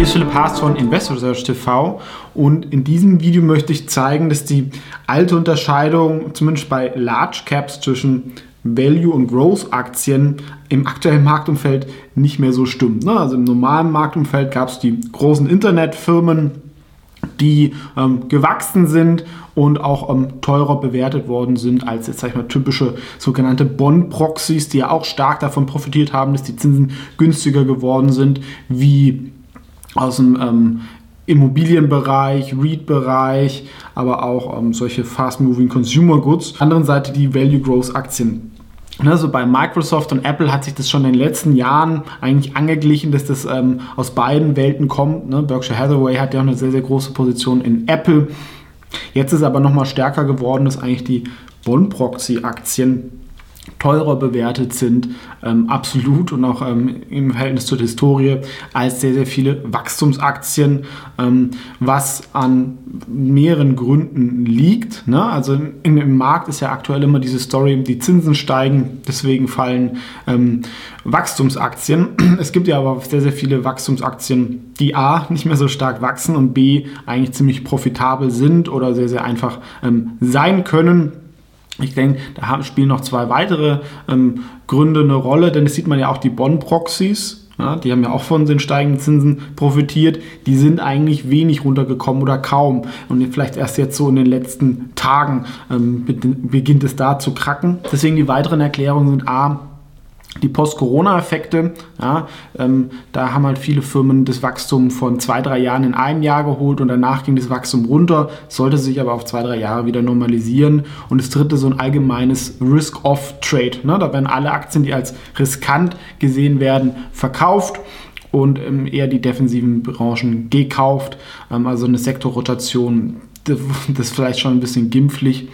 hier ist Philipp Haas von Investor Research TV und in diesem Video möchte ich zeigen, dass die alte Unterscheidung, zumindest bei Large Caps zwischen Value- und Growth-Aktien im aktuellen Marktumfeld nicht mehr so stimmt. Ne? Also im normalen Marktumfeld gab es die großen Internetfirmen, die ähm, gewachsen sind und auch ähm, teurer bewertet worden sind als jetzt sag ich mal typische sogenannte Bond-Proxys, die ja auch stark davon profitiert haben, dass die Zinsen günstiger geworden sind, wie aus dem ähm, Immobilienbereich, REIT-Bereich, aber auch ähm, solche fast-moving Consumer Goods. Auf der anderen Seite die Value Growth Aktien. Also bei Microsoft und Apple hat sich das schon in den letzten Jahren eigentlich angeglichen, dass das ähm, aus beiden Welten kommt. Ne? Berkshire Hathaway hat ja auch eine sehr, sehr große Position in Apple. Jetzt ist aber nochmal stärker geworden, dass eigentlich die Bond-Proxy-Aktien teurer bewertet sind, ähm, absolut und auch ähm, im Verhältnis zur Historie, als sehr, sehr viele Wachstumsaktien, ähm, was an mehreren Gründen liegt. Ne? Also in, im Markt ist ja aktuell immer diese Story, die Zinsen steigen, deswegen fallen ähm, Wachstumsaktien. Es gibt ja aber sehr, sehr viele Wachstumsaktien, die A, nicht mehr so stark wachsen und B, eigentlich ziemlich profitabel sind oder sehr, sehr einfach ähm, sein können. Ich denke, da spielen noch zwei weitere ähm, Gründe eine Rolle, denn das sieht man ja auch die Bond-Proxys. Ja, die haben ja auch von den steigenden Zinsen profitiert. Die sind eigentlich wenig runtergekommen oder kaum. Und vielleicht erst jetzt so in den letzten Tagen ähm, beginnt es da zu kracken. Deswegen die weiteren Erklärungen sind A, die Post-Corona-Effekte, ja, ähm, da haben halt viele Firmen das Wachstum von zwei, drei Jahren in einem Jahr geholt und danach ging das Wachstum runter, sollte sich aber auf zwei, drei Jahre wieder normalisieren. Und das dritte so ein allgemeines Risk-Off-Trade. Ne? Da werden alle Aktien, die als riskant gesehen werden, verkauft und ähm, eher die defensiven Branchen gekauft. Ähm, also eine Sektorrotation, das, ist vielleicht schon ein bisschen gimpflich.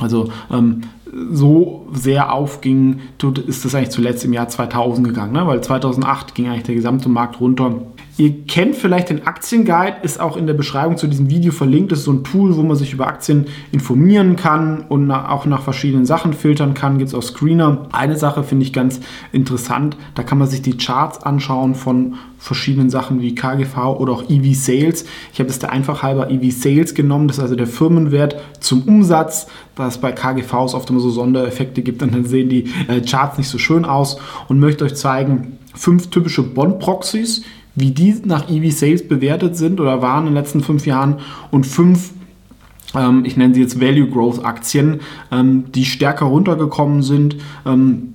Also ähm, so sehr aufging, ist das eigentlich zuletzt im Jahr 2000 gegangen, ne? weil 2008 ging eigentlich der gesamte Markt runter. Ihr kennt vielleicht den Aktienguide, ist auch in der Beschreibung zu diesem Video verlinkt. Das ist so ein Tool, wo man sich über Aktien informieren kann und auch nach verschiedenen Sachen filtern kann. Gibt es auch Screener. Eine Sache finde ich ganz interessant, da kann man sich die Charts anschauen von verschiedenen Sachen wie KGV oder auch EV Sales. Ich habe es der einfach halber EV Sales genommen, das ist also der Firmenwert zum Umsatz, was bei KGVs oft immer so Sondereffekte gibt und dann sehen die äh, Charts nicht so schön aus und möchte euch zeigen, fünf typische Bond-Proxys, wie die nach EV Sales bewertet sind oder waren in den letzten fünf Jahren und fünf ähm, ich nenne sie jetzt Value Growth Aktien, ähm, die stärker runtergekommen sind, ähm,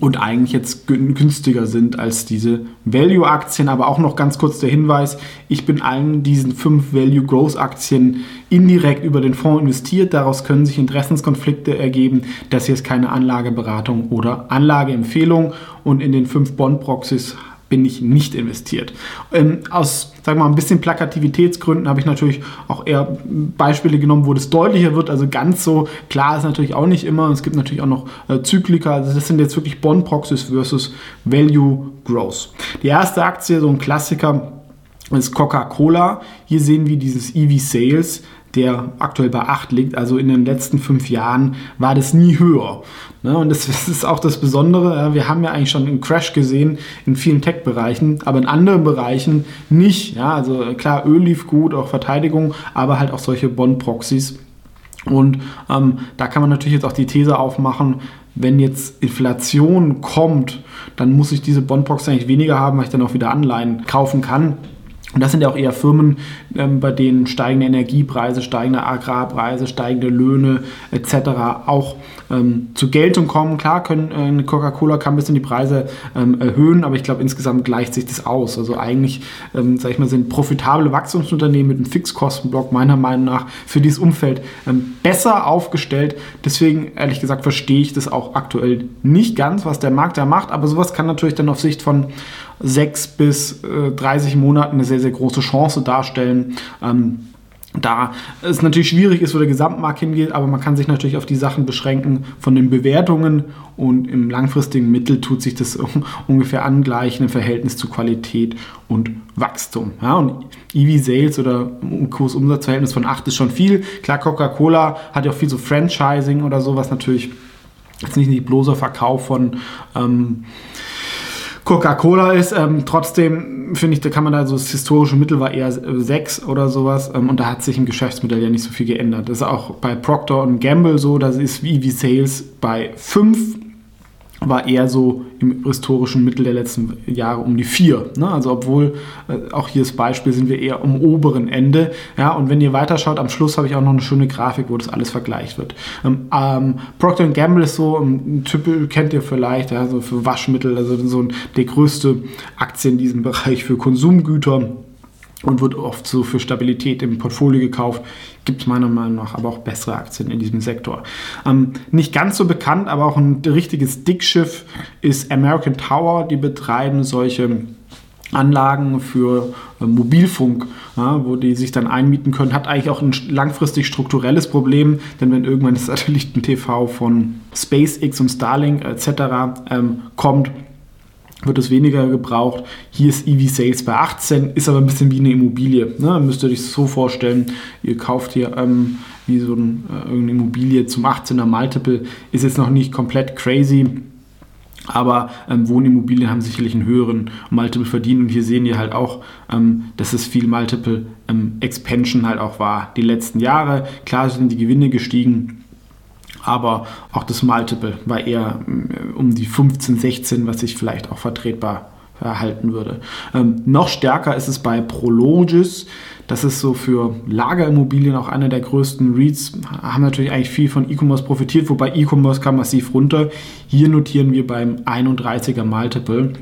und eigentlich jetzt günstiger sind als diese Value-Aktien. Aber auch noch ganz kurz der Hinweis, ich bin allen diesen fünf Value-Growth-Aktien indirekt über den Fonds investiert. Daraus können sich Interessenskonflikte ergeben. Das hier ist keine Anlageberatung oder Anlageempfehlung. Und in den fünf Bond-Proxys bin ich nicht investiert. Ähm, aus wir mal, ein bisschen Plakativitätsgründen habe ich natürlich auch eher Beispiele genommen, wo das deutlicher wird. Also ganz so klar ist natürlich auch nicht immer. Es gibt natürlich auch noch äh, Zyklika. Also das sind jetzt wirklich Bond-Proxys versus Value Growth. Die erste Aktie, so ein Klassiker, ist Coca-Cola. Hier sehen wir dieses EV Sales der aktuell bei 8 liegt. Also in den letzten fünf Jahren war das nie höher. Ne? Und das, ist auch das Besondere. Wir haben ja eigentlich schon einen Crash gesehen in vielen Tech-Bereichen, aber in anderen Bereichen nicht. Ja? Also klar, Öl lief gut, auch Verteidigung, aber halt auch solche Bond-Proxys. Und ähm, da kann man natürlich jetzt auch die These aufmachen, wenn jetzt Inflation kommt, dann muss ich diese Bondbox eigentlich weniger haben, weil ich dann auch wieder Anleihen kaufen kann. Und das sind ja auch eher Firmen, ähm, bei denen steigende Energiepreise, steigende Agrarpreise, steigende Löhne etc. auch ähm, zur Geltung kommen. Klar, können äh, Coca-Cola kann ein bisschen die Preise ähm, erhöhen, aber ich glaube insgesamt gleicht sich das aus. Also eigentlich, ähm, sage ich mal, sind profitable Wachstumsunternehmen mit einem Fixkostenblock meiner Meinung nach für dieses Umfeld ähm, besser aufgestellt. Deswegen ehrlich gesagt verstehe ich das auch aktuell nicht ganz, was der Markt da macht. Aber sowas kann natürlich dann auf Sicht von sechs bis äh, 30 Monaten eine sehr, sehr große Chance darstellen. Ähm, da es natürlich schwierig ist, wo der Gesamtmarkt hingeht, aber man kann sich natürlich auf die Sachen beschränken von den Bewertungen und im langfristigen Mittel tut sich das ungefähr angleichen im Verhältnis zu Qualität und Wachstum. Ja, und EV Sales oder Kurs-Umsatz-Verhältnis von 8 ist schon viel. Klar, Coca-Cola hat ja auch viel so Franchising oder so, was natürlich jetzt nicht, nicht bloßer Verkauf von ähm, Coca-Cola ist. Ähm, trotzdem finde ich, da kann man da so das historische Mittel war eher 6 oder sowas ähm, und da hat sich im Geschäftsmodell ja nicht so viel geändert. Das ist auch bei Procter Gamble so, das ist wie EV Sales bei 5 war eher so im historischen Mittel der letzten Jahre um die 4. Ne? Also obwohl, äh, auch hier das Beispiel, sind wir eher am oberen Ende. Ja? Und wenn ihr weiterschaut, am Schluss habe ich auch noch eine schöne Grafik, wo das alles vergleicht wird. Ähm, ähm, Procter Gamble ist so, ein Typ kennt ihr vielleicht, ja, so für Waschmittel, also so der größte Aktie in diesem Bereich für Konsumgüter und wird oft so für Stabilität im Portfolio gekauft. Gibt es meiner Meinung nach aber auch bessere Aktien in diesem Sektor. Ähm, nicht ganz so bekannt, aber auch ein richtiges Dickschiff ist American Tower. Die betreiben solche Anlagen für äh, Mobilfunk, ja, wo die sich dann einmieten können, hat eigentlich auch ein langfristig strukturelles Problem, denn wenn irgendwann das Satelliten-TV von SpaceX und Starlink etc. Ähm, kommt, wird es weniger gebraucht. Hier ist EV Sales bei 18, ist aber ein bisschen wie eine Immobilie. Ne? Müsst ihr euch so vorstellen, ihr kauft hier ähm, wie so ein, äh, irgendeine Immobilie zum 18er Multiple, ist jetzt noch nicht komplett crazy. Aber ähm, Wohnimmobilien haben sicherlich einen höheren Multiple verdient und hier sehen wir halt auch, ähm, dass es viel Multiple ähm, Expansion halt auch war die letzten Jahre. Klar sind die Gewinne gestiegen, aber auch das Multiple war eher äh, um die 15, 16, was sich vielleicht auch vertretbar erhalten würde. Ähm, noch stärker ist es bei Prologis. Das ist so für Lagerimmobilien auch einer der größten REITs. Haben natürlich eigentlich viel von E-Commerce profitiert, wobei E-Commerce kam massiv runter. Hier notieren wir beim 31er Multiple.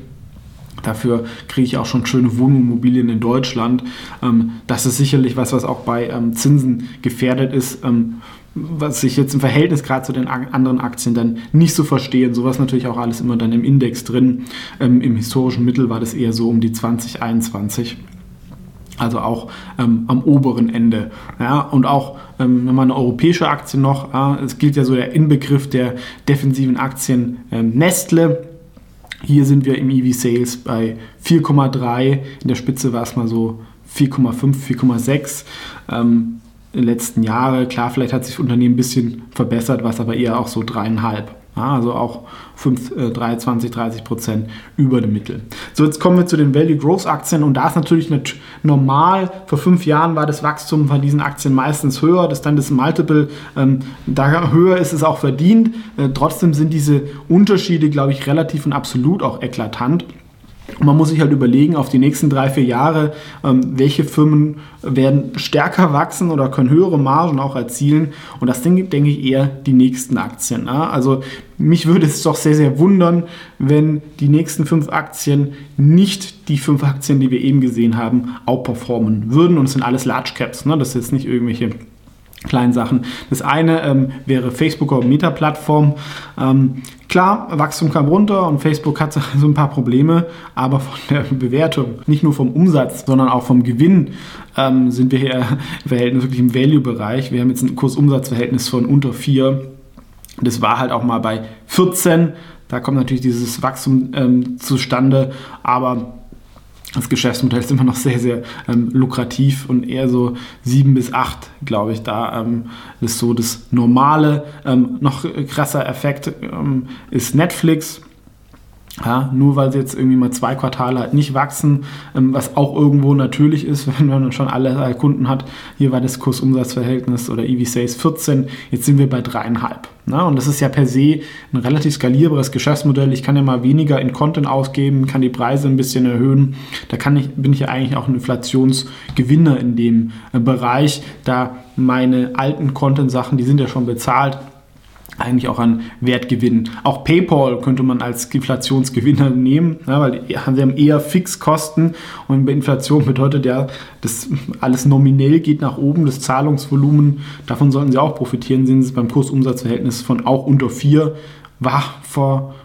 Dafür kriege ich auch schon schöne Wohnimmobilien in Deutschland. Ähm, das ist sicherlich was, was auch bei ähm, Zinsen gefährdet ist was ich jetzt im Verhältnis gerade zu den anderen Aktien dann nicht so verstehe. Sowas natürlich auch alles immer dann im Index drin. Ähm, Im historischen Mittel war das eher so um die 2021. Also auch ähm, am oberen Ende. Ja, und auch ähm, man eine europäische Aktie noch, äh, es gilt ja so der Inbegriff der defensiven Aktien ähm, Nestle. Hier sind wir im EV Sales bei 4,3. In der Spitze war es mal so 4,5, 4,6. Ähm, letzten Jahre. Klar, vielleicht hat sich das Unternehmen ein bisschen verbessert, was aber eher auch so dreieinhalb. Ja, also auch 5, äh, 23, 30 Prozent über dem Mittel. So, jetzt kommen wir zu den Value Growth Aktien und da ist natürlich nicht normal. Vor fünf Jahren war das Wachstum von diesen Aktien meistens höher, das dann das Multiple, ähm, da höher ist es auch verdient. Äh, trotzdem sind diese Unterschiede, glaube ich, relativ und absolut auch eklatant. Man muss sich halt überlegen, auf die nächsten drei, vier Jahre, ähm, welche Firmen werden stärker wachsen oder können höhere Margen auch erzielen. Und das sind, denke ich, eher die nächsten Aktien. Also mich würde es doch sehr, sehr wundern, wenn die nächsten fünf Aktien nicht die fünf Aktien, die wir eben gesehen haben, outperformen würden. Und es sind alles Large Caps. Ne? Das ist jetzt nicht irgendwelche kleinen Sachen. Das eine ähm, wäre Facebook oder Meta-Plattform. Ähm, klar, Wachstum kam runter und Facebook hat so ein paar Probleme, aber von der Bewertung, nicht nur vom Umsatz, sondern auch vom Gewinn ähm, sind wir hier im Verhältnis wirklich im Value-Bereich. Wir haben jetzt ein Kurs-Umsatz-Verhältnis von unter 4. Das war halt auch mal bei 14. Da kommt natürlich dieses Wachstum ähm, zustande, aber das Geschäftsmodell ist immer noch sehr, sehr ähm, lukrativ und eher so sieben bis acht, glaube ich, da ähm, ist so das normale. Ähm, noch krasser Effekt ähm, ist Netflix. Ja, nur weil sie jetzt irgendwie mal zwei Quartale halt nicht wachsen, ähm, was auch irgendwo natürlich ist, wenn man schon alle Kunden hat. Hier war das Kursumsatzverhältnis oder EV Sales 14, jetzt sind wir bei dreieinhalb. Ne? Und das ist ja per se ein relativ skalierbares Geschäftsmodell. Ich kann ja mal weniger in Content ausgeben, kann die Preise ein bisschen erhöhen. Da kann ich, bin ich ja eigentlich auch ein Inflationsgewinner in dem äh, Bereich, da meine alten Content-Sachen, die sind ja schon bezahlt eigentlich auch an Wert gewinnen. Auch PayPal könnte man als Inflationsgewinner nehmen, ja, weil sie haben eher Fixkosten und bei Inflation bedeutet ja, dass alles nominell geht nach oben, das Zahlungsvolumen, davon sollten sie auch profitieren, sehen sie beim Kursumsatzverhältnis von auch unter 4, war vor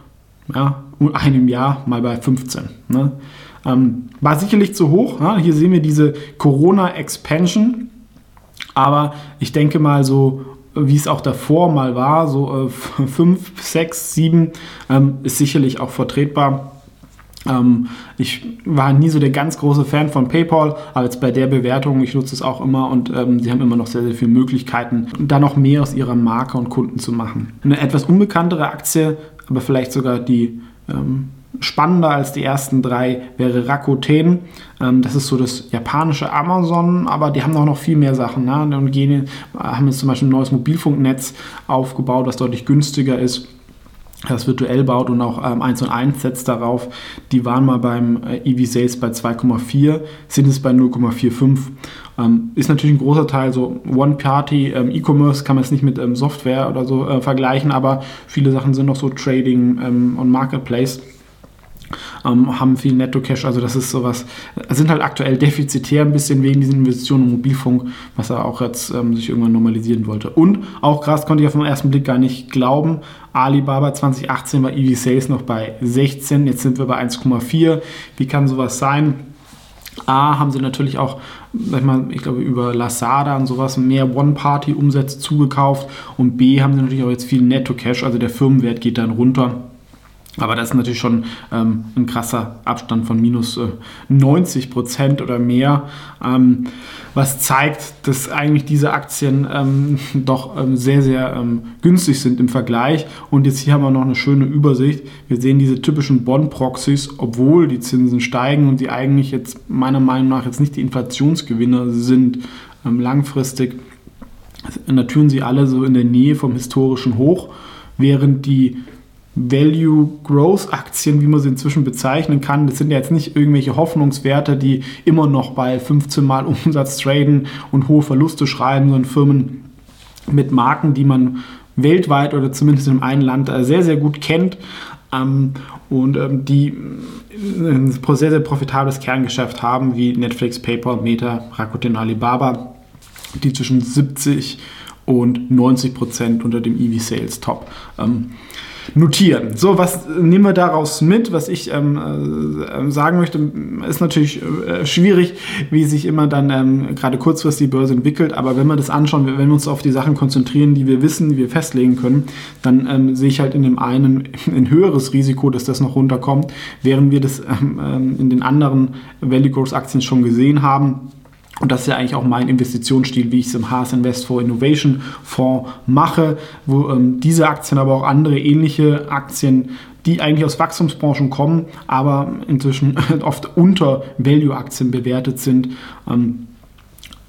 ja, einem Jahr mal bei 15. Ne? Ähm, war sicherlich zu hoch, ja? hier sehen wir diese Corona-Expansion, aber ich denke mal so wie es auch davor mal war, so 5, 6, 7, ist sicherlich auch vertretbar. Ähm, ich war nie so der ganz große Fan von PayPal, aber jetzt bei der Bewertung, ich nutze es auch immer und ähm, sie haben immer noch sehr, sehr viele Möglichkeiten, da noch mehr aus ihrer Marke und Kunden zu machen. Eine etwas unbekanntere Aktie, aber vielleicht sogar die ähm, spannender als die ersten drei wäre Rakuten. Ähm, das ist so das japanische Amazon, aber die haben auch noch viel mehr Sachen. Ne? Und gehen, haben jetzt zum Beispiel ein neues Mobilfunknetz aufgebaut, was deutlich günstiger ist das virtuell baut und auch ähm, 1 und 1 setzt darauf. Die waren mal beim äh, EV Sales bei 2,4, sind es bei 0,45. Ähm, ist natürlich ein großer Teil so One-Party, ähm, E-Commerce kann man es nicht mit ähm, Software oder so äh, vergleichen, aber viele Sachen sind noch so Trading ähm, und Marketplace ähm, haben viel Netto-Cash. Also das ist sowas, sind halt aktuell defizitär ein bisschen wegen diesen Investitionen im Mobilfunk, was er auch jetzt ähm, sich irgendwann normalisieren wollte. Und auch krass konnte ich auf den ersten Blick gar nicht glauben. Alibaba 2018 war EV Sales noch bei 16, jetzt sind wir bei 1,4. Wie kann sowas sein? A, haben sie natürlich auch, sag ich, mal, ich glaube, über Lazada und sowas mehr One-Party-Umsätze zugekauft und B, haben sie natürlich auch jetzt viel Netto-Cash, also der Firmenwert geht dann runter. Aber das ist natürlich schon ähm, ein krasser Abstand von minus äh, 90 Prozent oder mehr, ähm, was zeigt, dass eigentlich diese Aktien ähm, doch ähm, sehr, sehr ähm, günstig sind im Vergleich. Und jetzt hier haben wir noch eine schöne Übersicht. Wir sehen diese typischen Bond-Proxys, obwohl die Zinsen steigen und die eigentlich jetzt meiner Meinung nach jetzt nicht die Inflationsgewinner sind ähm, langfristig, natürlich sie alle so in der Nähe vom historischen Hoch, während die Value Growth Aktien, wie man sie inzwischen bezeichnen kann. Das sind ja jetzt nicht irgendwelche Hoffnungswerte, die immer noch bei 15 Mal Umsatz traden und hohe Verluste schreiben, sondern Firmen mit Marken, die man weltweit oder zumindest in einem Land äh, sehr, sehr gut kennt ähm, und ähm, die ein sehr, sehr profitables Kerngeschäft haben, wie Netflix, PayPal, Meta, Rakuten, Alibaba, die zwischen 70 und 90 Prozent unter dem EV-Sales Top ähm, notieren. So, was nehmen wir daraus mit? Was ich ähm, äh, sagen möchte, ist natürlich äh, schwierig, wie sich immer dann ähm, gerade kurzfristig die Börse entwickelt. Aber wenn wir das anschauen, wenn wir uns auf die Sachen konzentrieren, die wir wissen, die wir festlegen können, dann ähm, sehe ich halt in dem einen ein höheres Risiko, dass das noch runterkommt, während wir das ähm, ähm, in den anderen Value Growth Aktien schon gesehen haben. Und das ist ja eigentlich auch mein Investitionsstil, wie ich es im Haas Invest for Innovation Fonds mache, wo ähm, diese Aktien, aber auch andere ähnliche Aktien, die eigentlich aus Wachstumsbranchen kommen, aber inzwischen oft unter Value-Aktien bewertet sind. Ähm,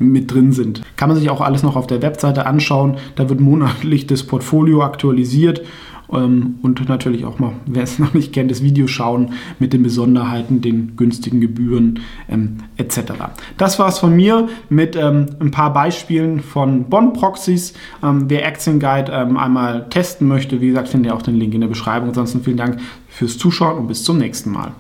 mit drin sind. Kann man sich auch alles noch auf der Webseite anschauen. Da wird monatlich das Portfolio aktualisiert und natürlich auch mal, wer es noch nicht kennt, das Video schauen mit den Besonderheiten, den günstigen Gebühren ähm, etc. Das war es von mir mit ähm, ein paar Beispielen von Bond-Proxys. Ähm, wer Action Guide ähm, einmal testen möchte, wie gesagt, findet ihr auch den Link in der Beschreibung. Ansonsten vielen Dank fürs Zuschauen und bis zum nächsten Mal.